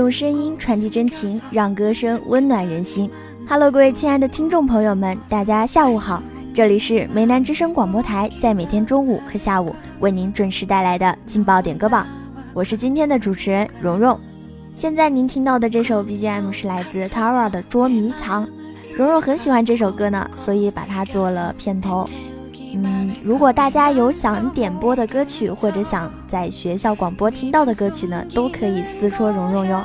用声音传递真情，让歌声温暖人心。Hello，各位亲爱的听众朋友们，大家下午好，这里是梅南之声广播台，在每天中午和下午为您准时带来的劲爆点歌榜，我是今天的主持人蓉蓉。现在您听到的这首 BGM 是来自 Tara 的捉迷藏，蓉蓉很喜欢这首歌呢，所以把它做了片头。嗯，如果大家有想点播的歌曲，或者想在学校广播听到的歌曲呢，都可以私戳蓉蓉哟。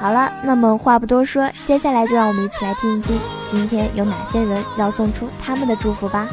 好了，那么话不多说，接下来就让我们一起来听一听，今天有哪些人要送出他们的祝福吧。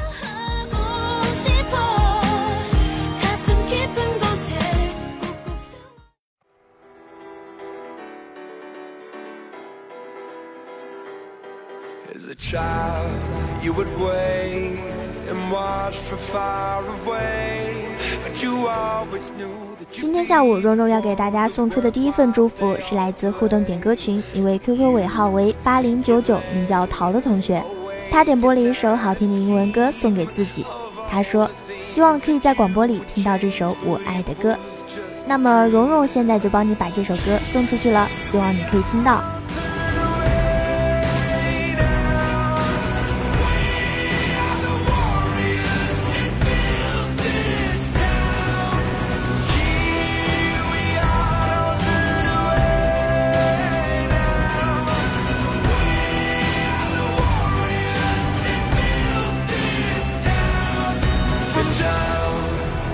今天下午，蓉蓉要给大家送出的第一份祝福是来自互动点歌群一位 QQ 尾号为八零九九，名叫桃的同学。他点播了一首好听的英文歌送给自己。他说：“希望可以在广播里听到这首我爱的歌。”那么，蓉蓉现在就帮你把这首歌送出去了，希望你可以听到。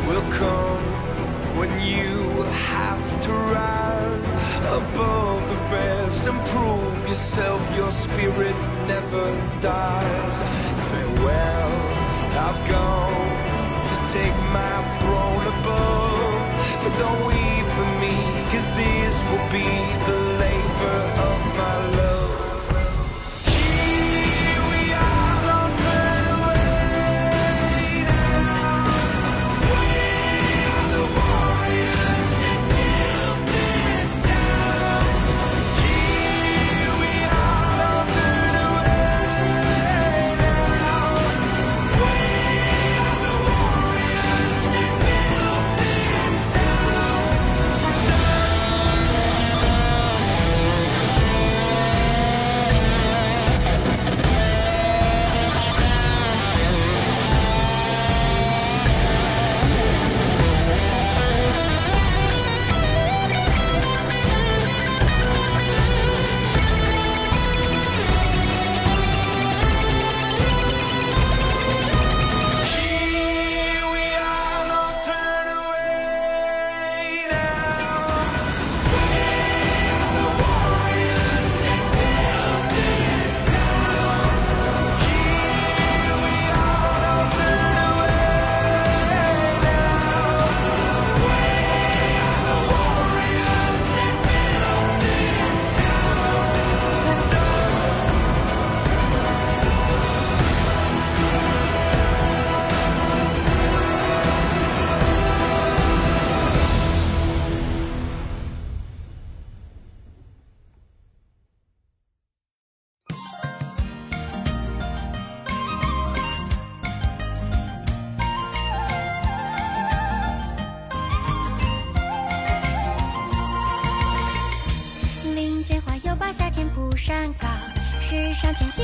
will come when you have to rise above the rest and prove yourself. Your spirit never dies. Farewell, I've gone to take my throne above. But don't weep for me, cause this will be the labor of my love.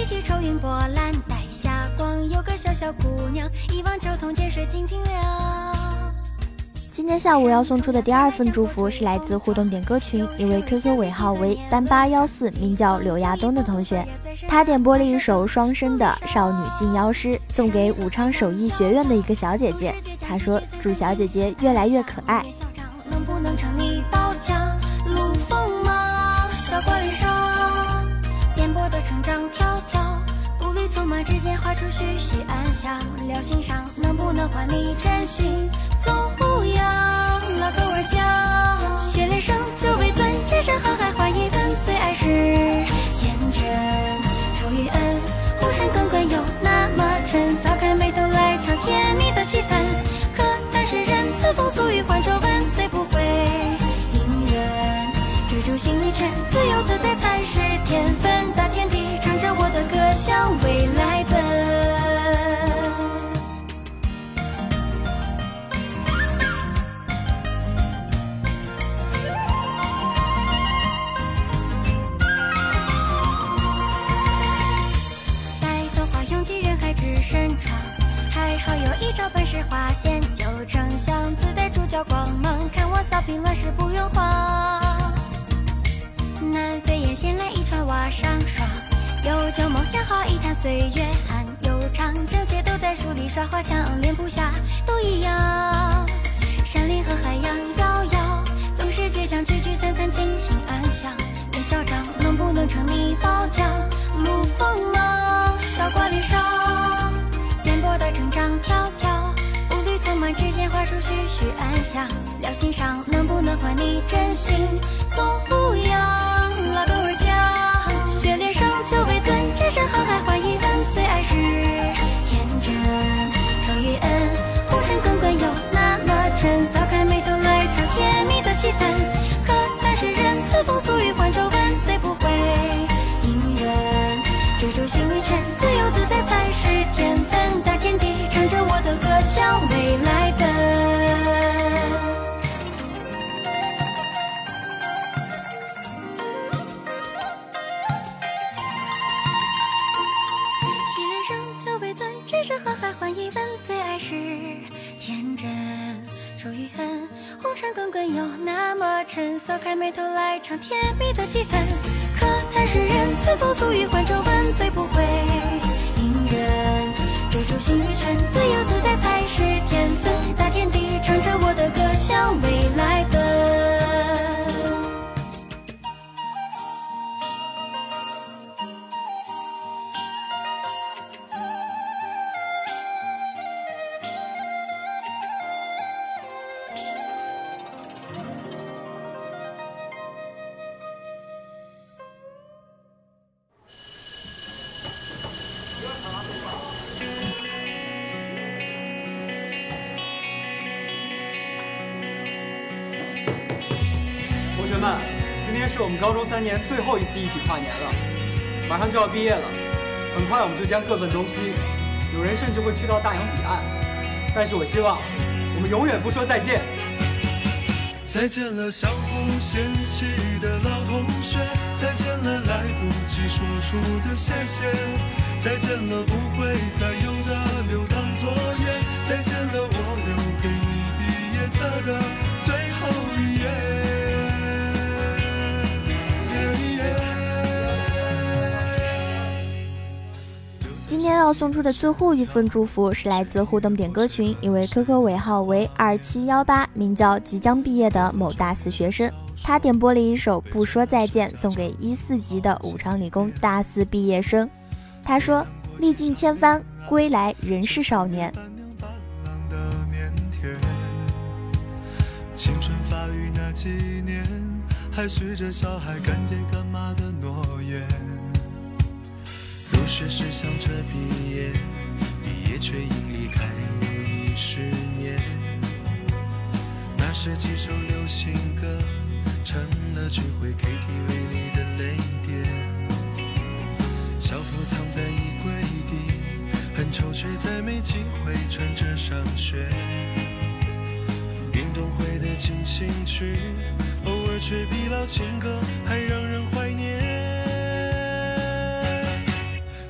细细抽银波澜带霞光，有个小小姑娘，一望就通涧水静静流今天下午要送出的第二份祝福是来自互动点歌群一位 QQ 尾号为三八幺四，名叫柳亚东的同学。他点播了一首双笙的《少女金腰诗》，送给武昌手艺学院的一个小姐姐。他说：“祝小姐姐越来越可爱。”能不许许安详流心上能不能换你真心？看我扫平乱世不用慌。南飞燕衔来一串瓦上霜，有旧梦养好一坛岁月寒又长，正邪都在书里耍花枪，脸谱下都一样。山林和海洋遥遥，总是倔强，聚聚散散，清醒安详。别嚣张，能不能称你宝将？沐风芒，笑挂脸上，颠簸的成长迢迢，步履匆忙之间画出徐徐安详。欣赏，能不能换你真心？总不一。一份，最爱是天真。仇与恨，红尘滚滚又那么沉，扫开眉头来尝甜蜜的气氛。可叹世人春风俗雨换皱纹，最不会隐忍。追逐心与尘，自由自在才是天分。大天地唱着我的歌，向未来们，今天是我们高中三年最后一次一起跨年了，马上就要毕业了，很快我们就将各奔东西，有人甚至会去到大洋彼岸。但是我希望，我们永远不说再见。再见了，相互嫌弃的老同学；再见了，来不及说出的谢谢；再见了，不会再有的留堂作业；再见了，我留给你毕业册的今天要送出的最后一份祝福是来自互动点歌群一位 QQ 尾号为二七幺八，名叫即将毕业的某大四学生。他点播了一首《不说再见》，送给一四级的武昌理工大四毕业生。他说：“历尽千帆，归来仍是少年。青春发育那几年，还许着小孩干爹干妈的诺言。学时想着毕业，毕业却因离开已十年。那时几首流行歌，成了聚会 KTV 里的泪点。校服藏在衣柜底，很丑却再没机会穿着上学。运动会的进行曲，偶尔却比老情歌还让人怀念。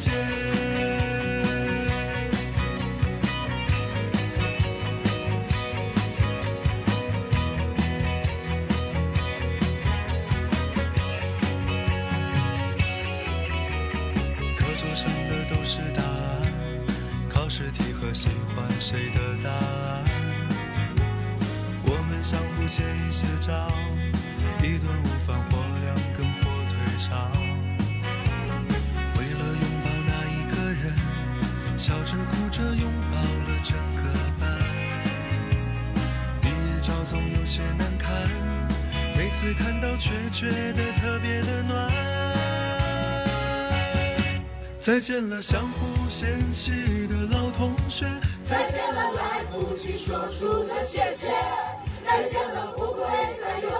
课桌上的都是答案，考试题和喜欢谁的答案。我们相互借一些招，一顿午饭或两根火腿肠。笑着哭着拥抱了整个班。毕业照总有些难看，每次看到却觉得特别的暖。再见了，相互嫌弃的老同学。再见了，来不及说出的谢谢。再见了，不会再有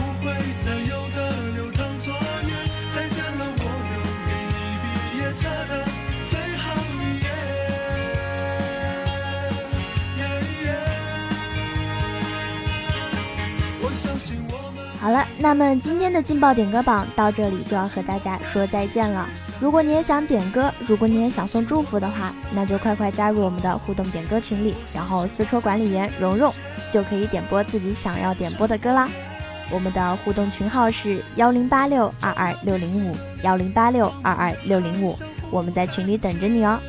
好了，那么今天的劲爆点歌榜到这里就要和大家说再见了。如果你也想点歌，如果你也想送祝福的话，那就快快加入我们的互动点歌群里，然后私戳管理员蓉蓉，就可以点播自己想要点播的歌啦。我们的互动群号是幺零八六二二六零五幺零八六二二六零五，我们在群里等着你哦。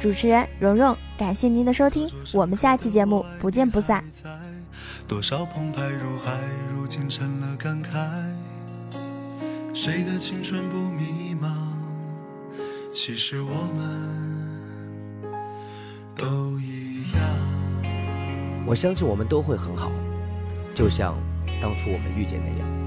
主持人蓉蓉，感谢您的收听，我们下期节目不见不散。多少澎湃如海，如今成了感慨。谁的青春不迷茫？其实我们都一样。我相信我们都会很好，就像当初我们遇见那样。